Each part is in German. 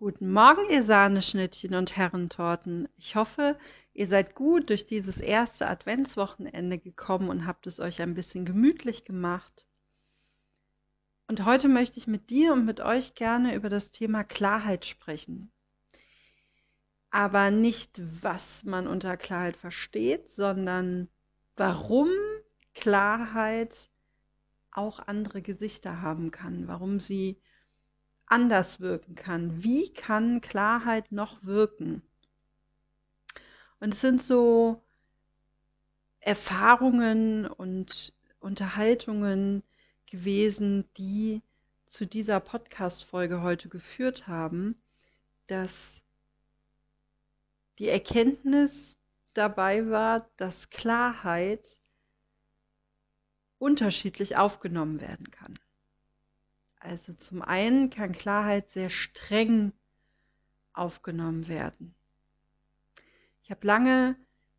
Guten Morgen, ihr Sahneschnittchen und Herrentorten. Ich hoffe, ihr seid gut durch dieses erste Adventswochenende gekommen und habt es euch ein bisschen gemütlich gemacht. Und heute möchte ich mit dir und mit euch gerne über das Thema Klarheit sprechen. Aber nicht, was man unter Klarheit versteht, sondern warum Klarheit auch andere Gesichter haben kann, warum sie anders wirken kann. Wie kann Klarheit noch wirken? Und es sind so Erfahrungen und Unterhaltungen gewesen, die zu dieser Podcast-Folge heute geführt haben, dass die Erkenntnis dabei war, dass Klarheit unterschiedlich aufgenommen werden kann. Also zum einen kann Klarheit sehr streng aufgenommen werden. Ich habe lange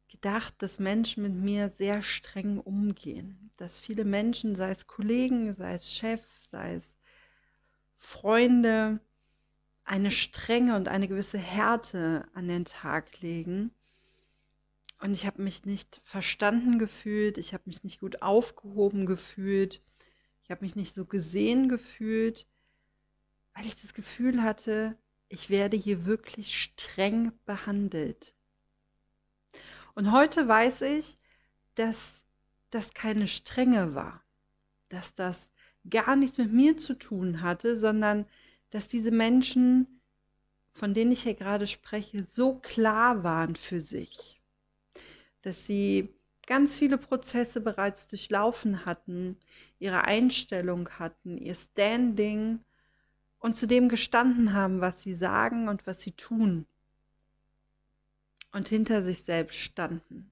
gedacht, dass Menschen mit mir sehr streng umgehen, dass viele Menschen, sei es Kollegen, sei es Chef, sei es Freunde, eine Strenge und eine gewisse Härte an den Tag legen. Und ich habe mich nicht verstanden gefühlt, ich habe mich nicht gut aufgehoben gefühlt ich habe mich nicht so gesehen gefühlt, weil ich das Gefühl hatte, ich werde hier wirklich streng behandelt. Und heute weiß ich, dass das keine Strenge war, dass das gar nichts mit mir zu tun hatte, sondern dass diese Menschen, von denen ich hier gerade spreche, so klar waren für sich, dass sie ganz viele Prozesse bereits durchlaufen hatten, ihre Einstellung hatten, ihr Standing und zu dem gestanden haben, was sie sagen und was sie tun und hinter sich selbst standen.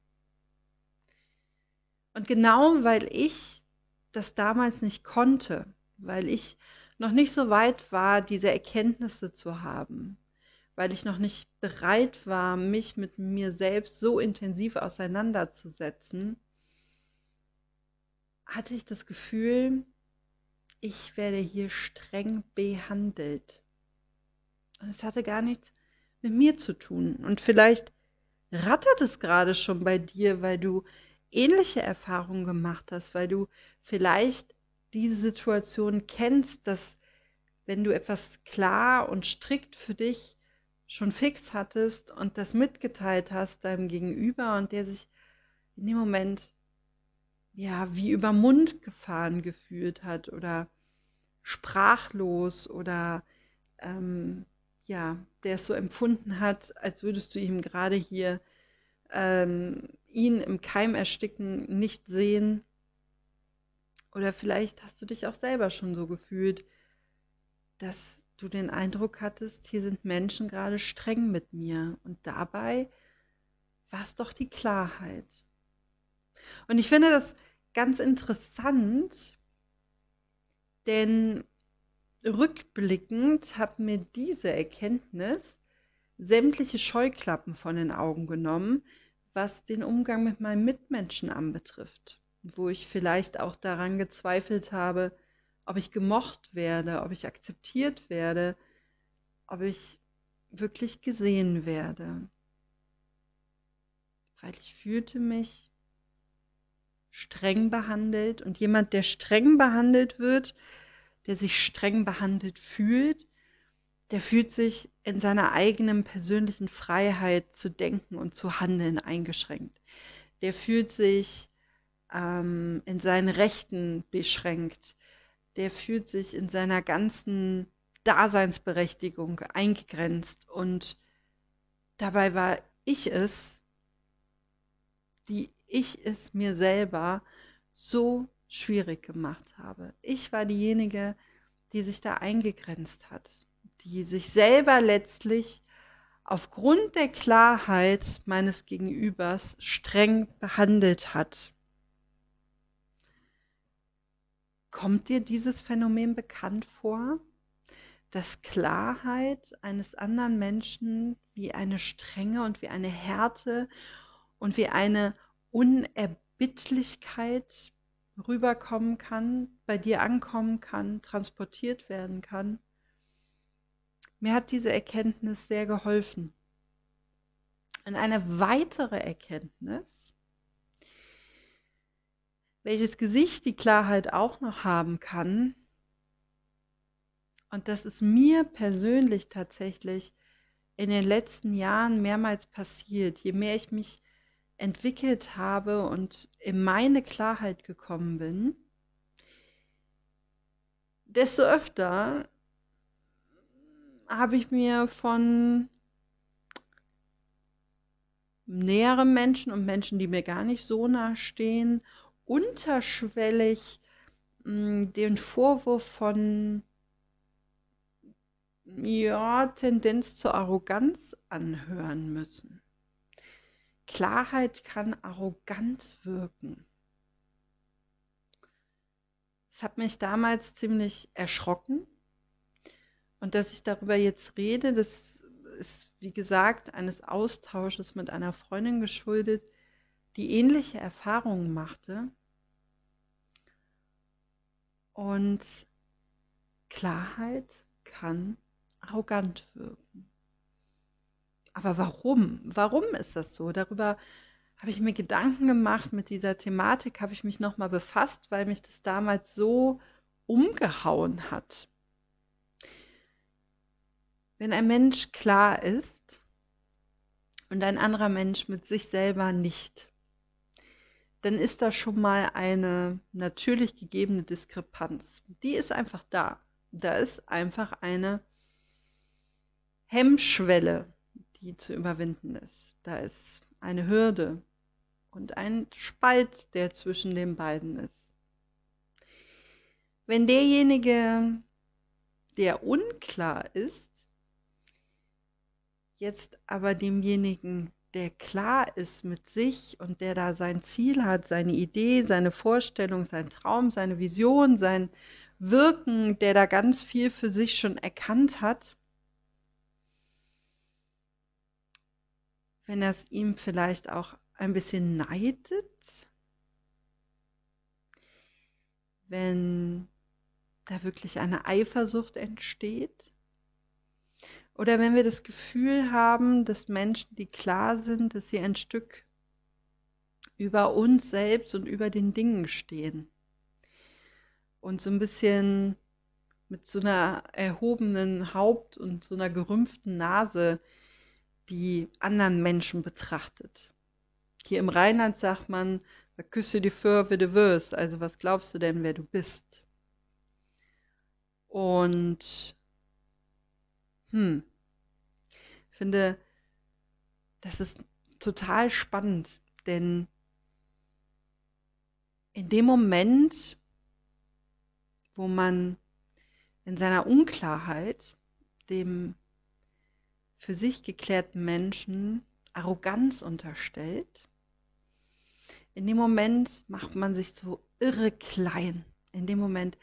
Und genau weil ich das damals nicht konnte, weil ich noch nicht so weit war, diese Erkenntnisse zu haben, weil ich noch nicht bereit war, mich mit mir selbst so intensiv auseinanderzusetzen, hatte ich das Gefühl, ich werde hier streng behandelt. Und es hatte gar nichts mit mir zu tun. Und vielleicht rattert es gerade schon bei dir, weil du ähnliche Erfahrungen gemacht hast, weil du vielleicht diese Situation kennst, dass wenn du etwas klar und strikt für dich schon fix hattest und das mitgeteilt hast deinem Gegenüber und der sich in dem Moment ja wie über Mund gefahren gefühlt hat oder sprachlos oder ähm, ja, der es so empfunden hat, als würdest du ihm gerade hier ähm, ihn im Keim ersticken, nicht sehen. Oder vielleicht hast du dich auch selber schon so gefühlt, dass du den Eindruck hattest, hier sind Menschen gerade streng mit mir. Und dabei war es doch die Klarheit. Und ich finde das ganz interessant, denn rückblickend hat mir diese Erkenntnis sämtliche Scheuklappen von den Augen genommen, was den Umgang mit meinen Mitmenschen anbetrifft, wo ich vielleicht auch daran gezweifelt habe, ob ich gemocht werde, ob ich akzeptiert werde, ob ich wirklich gesehen werde. Weil ich fühlte mich streng behandelt und jemand, der streng behandelt wird, der sich streng behandelt fühlt, der fühlt sich in seiner eigenen persönlichen Freiheit zu denken und zu handeln eingeschränkt. Der fühlt sich ähm, in seinen Rechten beschränkt der fühlt sich in seiner ganzen Daseinsberechtigung eingegrenzt und dabei war ich es, die ich es mir selber so schwierig gemacht habe. Ich war diejenige, die sich da eingegrenzt hat, die sich selber letztlich aufgrund der Klarheit meines Gegenübers streng behandelt hat. Kommt dir dieses Phänomen bekannt vor, dass Klarheit eines anderen Menschen wie eine Strenge und wie eine Härte und wie eine Unerbittlichkeit rüberkommen kann, bei dir ankommen kann, transportiert werden kann? mir hat diese Erkenntnis sehr geholfen. Und eine weitere Erkenntnis, welches Gesicht die Klarheit auch noch haben kann, und das ist mir persönlich tatsächlich in den letzten Jahren mehrmals passiert. Je mehr ich mich entwickelt habe und in meine Klarheit gekommen bin, desto öfter habe ich mir von näheren Menschen und Menschen, die mir gar nicht so nah stehen, unterschwellig hm, den Vorwurf von ja, Tendenz zur Arroganz anhören müssen. Klarheit kann arrogant wirken. Das hat mich damals ziemlich erschrocken. Und dass ich darüber jetzt rede, das ist, wie gesagt, eines Austausches mit einer Freundin geschuldet, die ähnliche Erfahrungen machte. Und Klarheit kann arrogant wirken. Aber warum? Warum ist das so? Darüber habe ich mir Gedanken gemacht, mit dieser Thematik habe ich mich nochmal befasst, weil mich das damals so umgehauen hat. Wenn ein Mensch klar ist und ein anderer Mensch mit sich selber nicht, dann ist da schon mal eine natürlich gegebene Diskrepanz. Die ist einfach da. Da ist einfach eine Hemmschwelle, die zu überwinden ist. Da ist eine Hürde und ein Spalt, der zwischen den beiden ist. Wenn derjenige, der unklar ist, jetzt aber demjenigen, der klar ist mit sich und der da sein Ziel hat, seine Idee, seine Vorstellung, sein Traum, seine Vision, sein Wirken, der da ganz viel für sich schon erkannt hat, wenn er es ihm vielleicht auch ein bisschen neidet, wenn da wirklich eine Eifersucht entsteht, oder wenn wir das Gefühl haben, dass Menschen, die klar sind, dass sie ein Stück über uns selbst und über den Dingen stehen und so ein bisschen mit so einer erhobenen Haupt und so einer gerümpften Nase die anderen Menschen betrachtet. Hier im Rheinland sagt man, küsse die für, wie du wirst. Also was glaubst du denn, wer du bist? Und hm, finde, das ist total spannend, denn in dem Moment, wo man in seiner Unklarheit dem für sich geklärten Menschen Arroganz unterstellt, in dem Moment macht man sich so irre klein. In dem Moment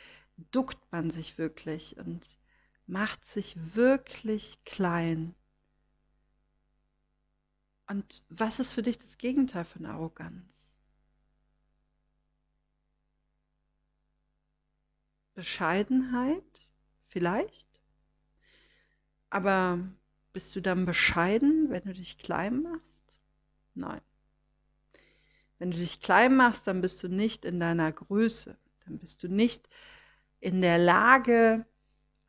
duckt man sich wirklich und macht sich wirklich klein. Und was ist für dich das Gegenteil von Arroganz? Bescheidenheit vielleicht, aber bist du dann bescheiden, wenn du dich klein machst? Nein. Wenn du dich klein machst, dann bist du nicht in deiner Größe. Dann bist du nicht in der Lage,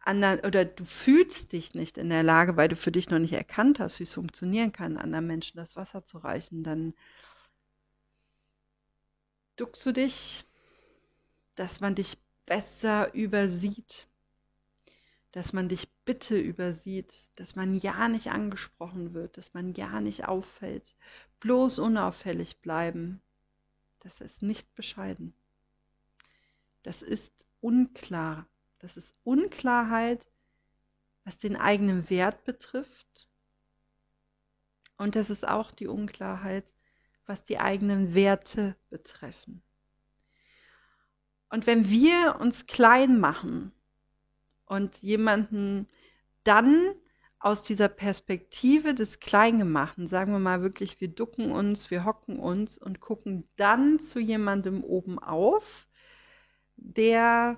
anderen, oder du fühlst dich nicht in der Lage, weil du für dich noch nicht erkannt hast, wie es funktionieren kann, anderen Menschen das Wasser zu reichen. Dann duckst du dich, dass man dich besser übersieht, dass man dich bitte übersieht, dass man ja nicht angesprochen wird, dass man ja nicht auffällt, bloß unauffällig bleiben. Das ist nicht bescheiden. Das ist unklar. Das ist Unklarheit, was den eigenen Wert betrifft. Und das ist auch die Unklarheit, was die eigenen Werte betreffen. Und wenn wir uns klein machen und jemanden dann aus dieser Perspektive des Kleingemachten, sagen wir mal wirklich, wir ducken uns, wir hocken uns und gucken dann zu jemandem oben auf, der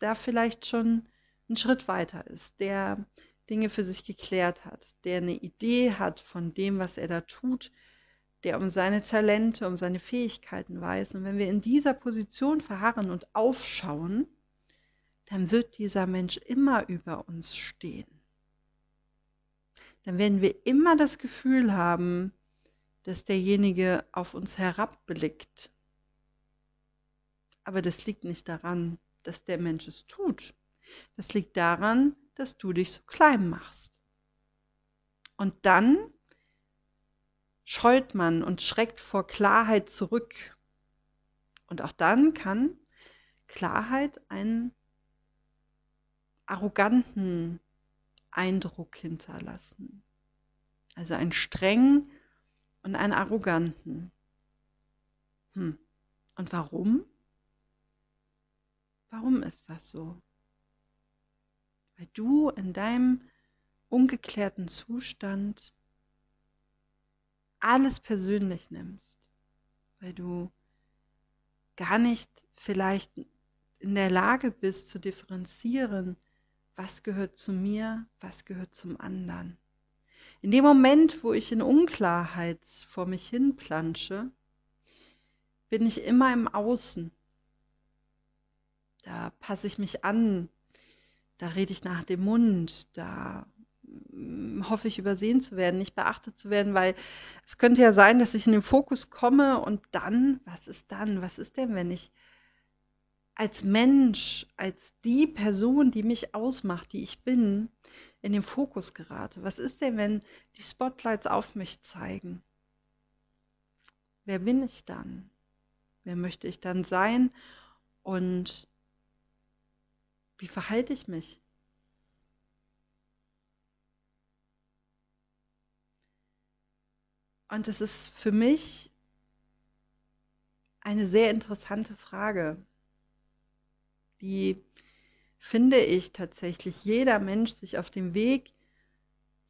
da vielleicht schon einen Schritt weiter ist, der Dinge für sich geklärt hat, der eine Idee hat von dem, was er da tut, der um seine Talente, um seine Fähigkeiten weiß. Und wenn wir in dieser Position verharren und aufschauen, dann wird dieser Mensch immer über uns stehen. Dann werden wir immer das Gefühl haben, dass derjenige auf uns herabblickt. Aber das liegt nicht daran, dass der Mensch es tut. Das liegt daran, dass du dich so klein machst. Und dann scheut man und schreckt vor Klarheit zurück. Und auch dann kann Klarheit einen arroganten Eindruck hinterlassen. Also einen strengen und einen arroganten. Hm. Und warum? Warum ist das so? Weil du in deinem ungeklärten Zustand alles persönlich nimmst, weil du gar nicht vielleicht in der Lage bist zu differenzieren, was gehört zu mir, was gehört zum anderen. In dem Moment, wo ich in Unklarheit vor mich hin plansche, bin ich immer im Außen. Da passe ich mich an, da rede ich nach dem Mund, da hm, hoffe ich übersehen zu werden, nicht beachtet zu werden, weil es könnte ja sein, dass ich in den Fokus komme und dann, was ist dann? Was ist denn, wenn ich als Mensch, als die Person, die mich ausmacht, die ich bin, in den Fokus gerate? Was ist denn, wenn die Spotlights auf mich zeigen? Wer bin ich dann? Wer möchte ich dann sein? Und wie verhalte ich mich? Und es ist für mich eine sehr interessante Frage, die finde ich tatsächlich jeder Mensch sich auf dem Weg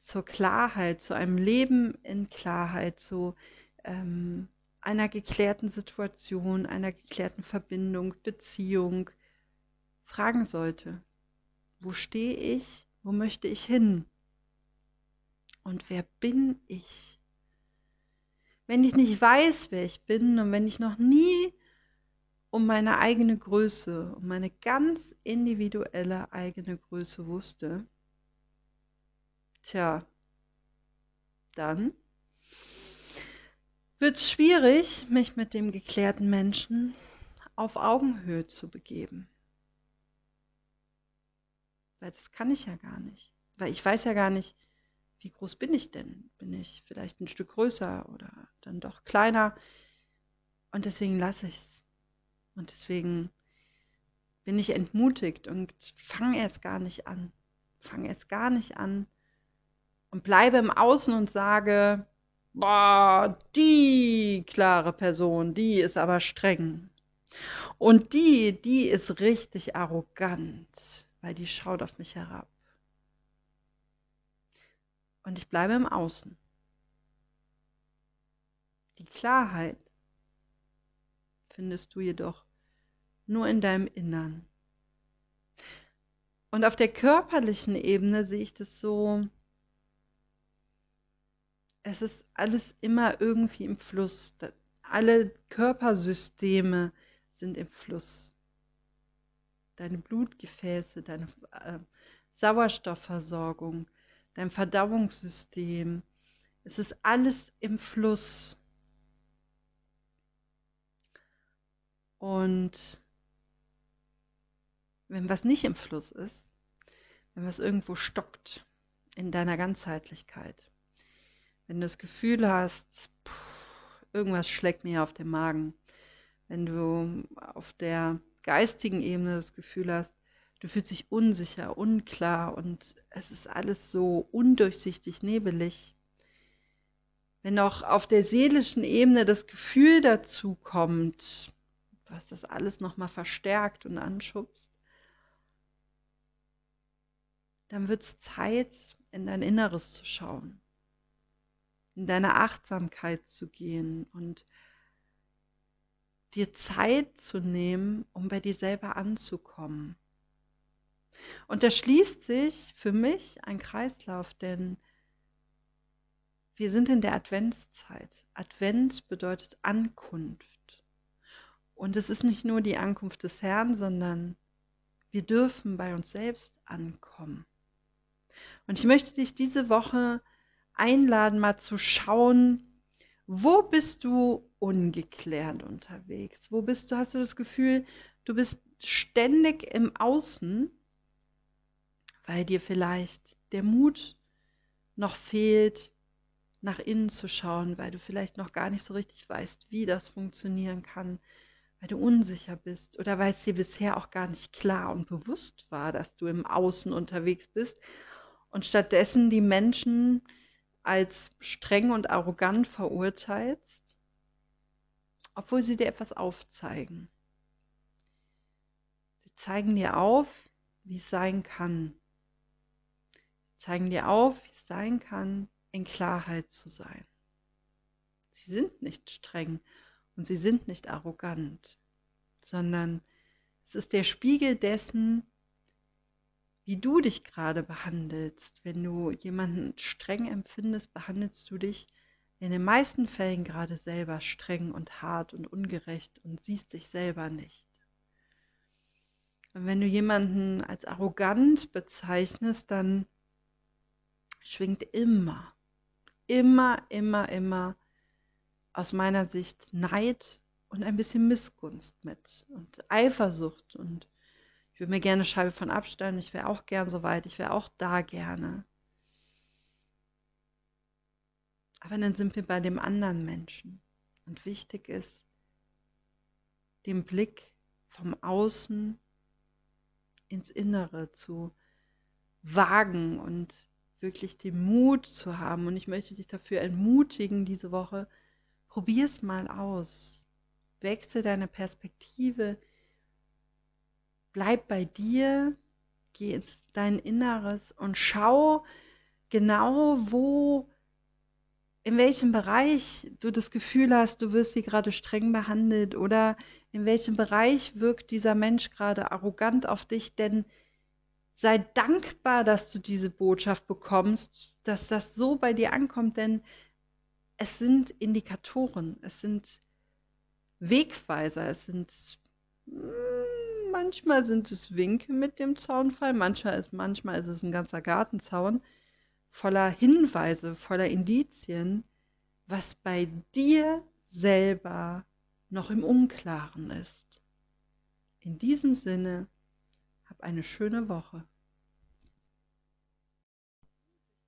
zur Klarheit, zu einem Leben in Klarheit, zu ähm, einer geklärten Situation, einer geklärten Verbindung, Beziehung fragen sollte. Wo stehe ich? Wo möchte ich hin? Und wer bin ich? Wenn ich nicht weiß, wer ich bin und wenn ich noch nie um meine eigene Größe, um meine ganz individuelle eigene Größe wusste, tja, dann wird es schwierig, mich mit dem geklärten Menschen auf Augenhöhe zu begeben. Weil das kann ich ja gar nicht. Weil ich weiß ja gar nicht, wie groß bin ich denn? Bin ich vielleicht ein Stück größer oder dann doch kleiner? Und deswegen lasse ich es. Und deswegen bin ich entmutigt und fange erst gar nicht an. Fange erst gar nicht an und bleibe im Außen und sage, boah, die klare Person, die ist aber streng. Und die, die ist richtig arrogant, weil die schaut auf mich herab. Und ich bleibe im Außen. Die Klarheit findest du jedoch nur in deinem Innern. Und auf der körperlichen Ebene sehe ich das so, es ist alles immer irgendwie im Fluss. Alle Körpersysteme sind im Fluss. Deine Blutgefäße, deine äh, Sauerstoffversorgung, dein Verdauungssystem. Es ist alles im Fluss. Und wenn was nicht im Fluss ist, wenn was irgendwo stockt in deiner Ganzheitlichkeit, wenn du das Gefühl hast, pff, irgendwas schlägt mir auf den Magen, wenn du auf der geistigen Ebene das Gefühl hast, du fühlst dich unsicher, unklar und es ist alles so undurchsichtig, nebelig. Wenn auch auf der seelischen Ebene das Gefühl dazu kommt, was das alles nochmal verstärkt und anschubst, dann wird es Zeit, in dein Inneres zu schauen, in deine Achtsamkeit zu gehen und dir Zeit zu nehmen, um bei dir selber anzukommen. Und da schließt sich für mich ein Kreislauf, denn wir sind in der Adventszeit. Advent bedeutet Ankunft. Und es ist nicht nur die Ankunft des Herrn, sondern wir dürfen bei uns selbst ankommen. Und ich möchte dich diese Woche einladen, mal zu schauen, wo bist du ungeklärt unterwegs? Wo bist du, hast du das Gefühl, du bist ständig im Außen, weil dir vielleicht der Mut noch fehlt, nach innen zu schauen, weil du vielleicht noch gar nicht so richtig weißt, wie das funktionieren kann, weil du unsicher bist oder weil es dir bisher auch gar nicht klar und bewusst war, dass du im Außen unterwegs bist und stattdessen die Menschen als streng und arrogant verurteilst, obwohl sie dir etwas aufzeigen. Sie zeigen dir auf, wie es sein kann. Sie zeigen dir auf, wie es sein kann, in Klarheit zu sein. Sie sind nicht streng und sie sind nicht arrogant, sondern es ist der Spiegel dessen, wie du dich gerade behandelst. Wenn du jemanden streng empfindest, behandelst du dich in den meisten Fällen gerade selber streng und hart und ungerecht und siehst dich selber nicht. Und wenn du jemanden als arrogant bezeichnest, dann schwingt immer, immer, immer, immer aus meiner Sicht Neid und ein bisschen Missgunst mit und Eifersucht und ich würde mir gerne eine Scheibe von abstellen, ich wäre auch gern so weit, ich wäre auch da gerne. Aber dann sind wir bei dem anderen Menschen. Und wichtig ist, den Blick vom Außen ins Innere zu wagen und wirklich den Mut zu haben. Und ich möchte dich dafür ermutigen, diese Woche, probier es mal aus. Wechsel deine Perspektive. Bleib bei dir, geh ins dein Inneres und schau genau, wo, in welchem Bereich du das Gefühl hast, du wirst hier gerade streng behandelt oder in welchem Bereich wirkt dieser Mensch gerade arrogant auf dich, denn sei dankbar, dass du diese Botschaft bekommst, dass das so bei dir ankommt, denn es sind Indikatoren, es sind Wegweiser, es sind hm, manchmal sind es Winke mit dem Zaunfall, manchmal ist, manchmal ist es ein ganzer Gartenzaun voller Hinweise, voller Indizien, was bei dir selber noch im Unklaren ist. In diesem Sinne, hab eine schöne Woche.